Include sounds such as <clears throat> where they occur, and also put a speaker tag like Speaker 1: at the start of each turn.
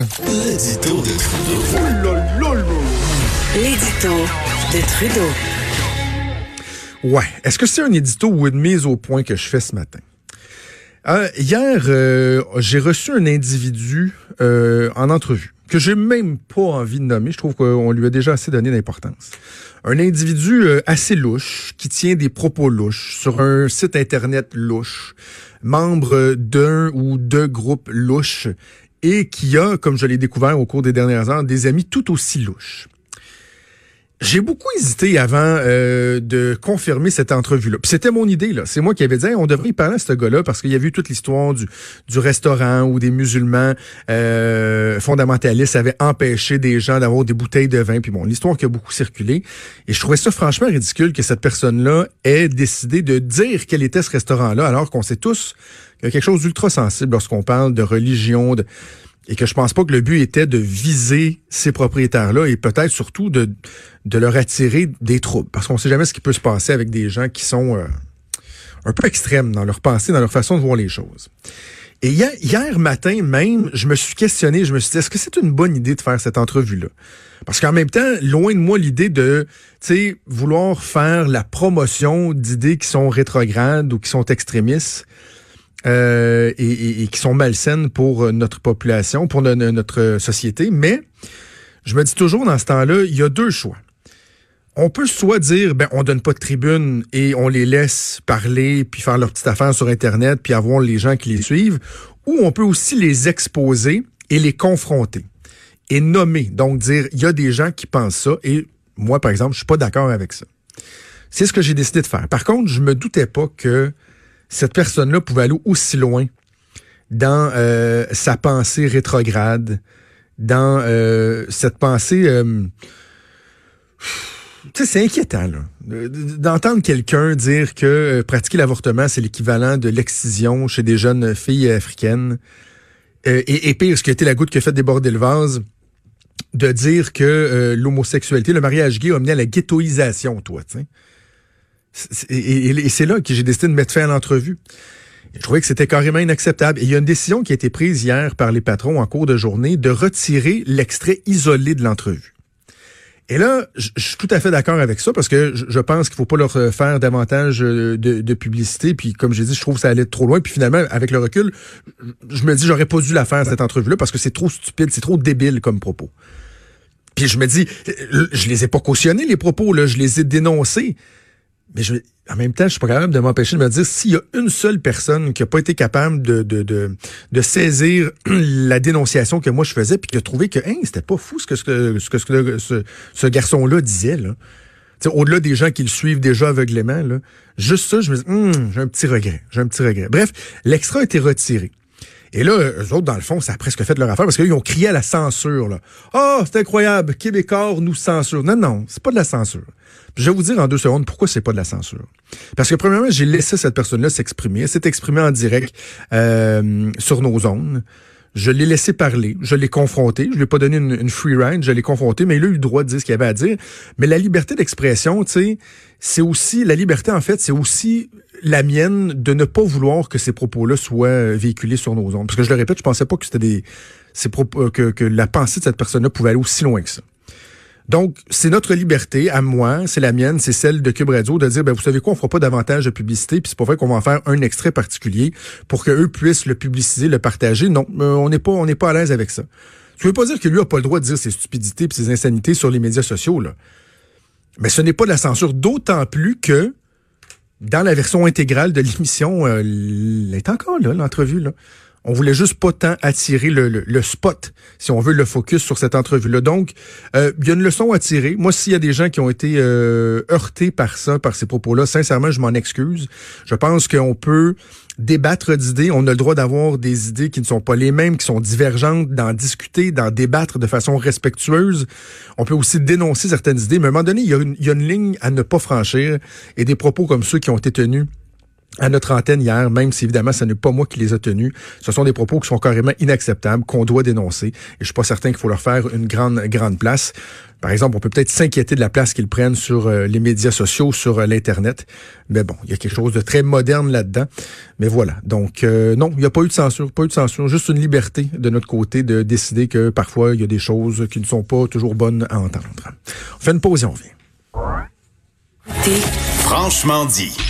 Speaker 1: L'édito de Trudeau.
Speaker 2: L'édito de Trudeau.
Speaker 3: Ouais. Est-ce que c'est un édito ou une mise au point que je fais ce matin? Euh, hier, euh, j'ai reçu un individu euh, en entrevue que j'ai même pas envie de nommer. Je trouve qu'on lui a déjà assez donné d'importance. Un individu euh, assez louche qui tient des propos louches sur un site internet louche, membre d'un ou de groupes louches et qui a, comme je l'ai découvert au cours des dernières heures, des amis tout aussi louches. J'ai beaucoup hésité avant euh, de confirmer cette entrevue-là. C'était mon idée, là. C'est moi qui avais dit, on devrait y parler à ce gars-là parce qu'il y a vu toute l'histoire du, du restaurant où des musulmans euh, fondamentalistes avaient empêché des gens d'avoir des bouteilles de vin. Puis bon, l'histoire qui a beaucoup circulé. Et je trouvais ça franchement ridicule que cette personne-là ait décidé de dire quel était ce restaurant-là, alors qu'on sait tous qu'il y a quelque chose d'ultra sensible lorsqu'on parle de religion, de et que je pense pas que le but était de viser ces propriétaires-là et peut-être surtout de, de leur attirer des troubles. Parce qu'on sait jamais ce qui peut se passer avec des gens qui sont euh, un peu extrêmes dans leur pensée, dans leur façon de voir les choses. Et hier, hier matin même, je me suis questionné, je me suis dit, est-ce que c'est une bonne idée de faire cette entrevue-là? Parce qu'en même temps, loin de moi l'idée de, tu sais, vouloir faire la promotion d'idées qui sont rétrogrades ou qui sont extrémistes. Euh, et, qui sont malsaines pour notre population, pour no, notre société. Mais je me dis toujours dans ce temps-là, il y a deux choix. On peut soit dire, ben, on donne pas de tribune et on les laisse parler, puis faire leur petite affaire sur Internet, puis avoir les gens qui les suivent, ou on peut aussi les exposer et les confronter et nommer. Donc dire, il y a des gens qui pensent ça et moi, par exemple, je suis pas d'accord avec ça. C'est ce que j'ai décidé de faire. Par contre, je me doutais pas que cette personne-là pouvait aller aussi loin dans euh, sa pensée rétrograde, dans euh, cette pensée... Euh, tu sais, c'est inquiétant, là, d'entendre quelqu'un dire que euh, pratiquer l'avortement, c'est l'équivalent de l'excision chez des jeunes filles africaines. Euh, et, pire, ce qui a été la goutte qui a fait déborder le vase, de dire que euh, l'homosexualité, le mariage gay a mené à la ghettoisation, toi, tu sais. Et, c'est là que j'ai décidé de mettre fin à l'entrevue. Je trouvais que c'était carrément inacceptable. Et il y a une décision qui a été prise hier par les patrons en cours de journée de retirer l'extrait isolé de l'entrevue. Et là, je, suis tout à fait d'accord avec ça parce que je, pense qu'il faut pas leur faire davantage de, de, publicité. Puis comme j'ai dit, je trouve que ça allait trop loin. Puis finalement, avec le recul, je me dis j'aurais pas dû la faire cette entrevue-là parce que c'est trop stupide, c'est trop débile comme propos. Puis je me dis, je les ai pas cautionnés les propos là, je les ai dénoncés. Mais je, en même temps, je suis pas capable de m'empêcher de me dire s'il y a une seule personne qui a pas été capable de, de, de, de saisir <clears throat> la dénonciation que moi je faisais, puis qui a trouvé que hein, c'était pas fou ce que, ce que, ce, ce, garçon-là disait. Là. Au-delà des gens qui le suivent déjà aveuglément, là, juste ça, je me dis, hum, j'ai un petit regret. J'ai un petit regret. Bref, l'extra a été retiré. Et là, eux autres, dans le fond, ça a presque fait leur affaire parce qu'ils ont crié à la censure. Là. Oh, c'est incroyable, Québécois nous censure. Non, non, c'est pas de la censure. Je vais vous dire en deux secondes pourquoi c'est pas de la censure. Parce que premièrement, j'ai laissé cette personne-là s'exprimer. Elle s'est exprimée en direct euh, sur nos zones. Je l'ai laissé parler, je l'ai confronté, je lui ai pas donné une, free ride, je l'ai confronté, mais il a eu le droit de dire ce qu'il avait à dire. Mais la liberté d'expression, tu sais, c'est aussi la liberté en fait, c'est aussi la mienne de ne pas vouloir que ces propos-là soient véhiculés sur nos ondes. Parce que je le répète, je pensais pas que c'était des que, que la pensée de cette personne-là pouvait aller aussi loin que ça. Donc, c'est notre liberté, à moi, c'est la mienne, c'est celle de Cube Radio, de dire, ben, vous savez quoi, on fera pas davantage de publicité, puis c'est pas vrai qu'on va en faire un extrait particulier pour que eux puissent le publiciser, le partager. Non, euh, on n'est pas, on n'est pas à l'aise avec ça. Tu veux pas dire que lui a pas le droit de dire ses stupidités et ses insanités sur les médias sociaux, là. Mais ce n'est pas de la censure, d'autant plus que dans la version intégrale de l'émission, euh, elle est encore là, l'entrevue, là. On voulait juste pas tant attirer le, spot, si on veut le focus sur cette entrevue-là. Donc, euh, il y a une leçon à tirer. Moi, s'il y a des gens qui ont été euh, heurtés par ça, par ces propos-là, sincèrement, je m'en excuse. Je pense qu'on peut débattre d'idées. On a le droit d'avoir des idées qui ne sont pas les mêmes, qui sont divergentes, d'en discuter, d'en débattre de façon respectueuse. On peut aussi dénoncer certaines idées, mais à un moment donné, il y a une ligne à ne pas franchir et des propos comme ceux qui ont été tenus à notre antenne hier, même si évidemment ce n'est pas moi qui les a tenus. Ce sont des propos qui sont carrément inacceptables, qu'on doit dénoncer. Et je suis pas certain qu'il faut leur faire une grande, grande place. Par exemple, on peut peut-être s'inquiéter de la place qu'ils prennent sur euh, les médias sociaux, sur euh, l'Internet. Mais bon, il y a quelque chose de très moderne là-dedans. Mais voilà. Donc, euh, non, il n'y a pas eu de censure, pas eu de censure, juste une liberté de notre côté de décider que parfois, il y a des choses qui ne sont pas toujours bonnes à entendre. On fait une pause et on revient.
Speaker 1: Franchement dit.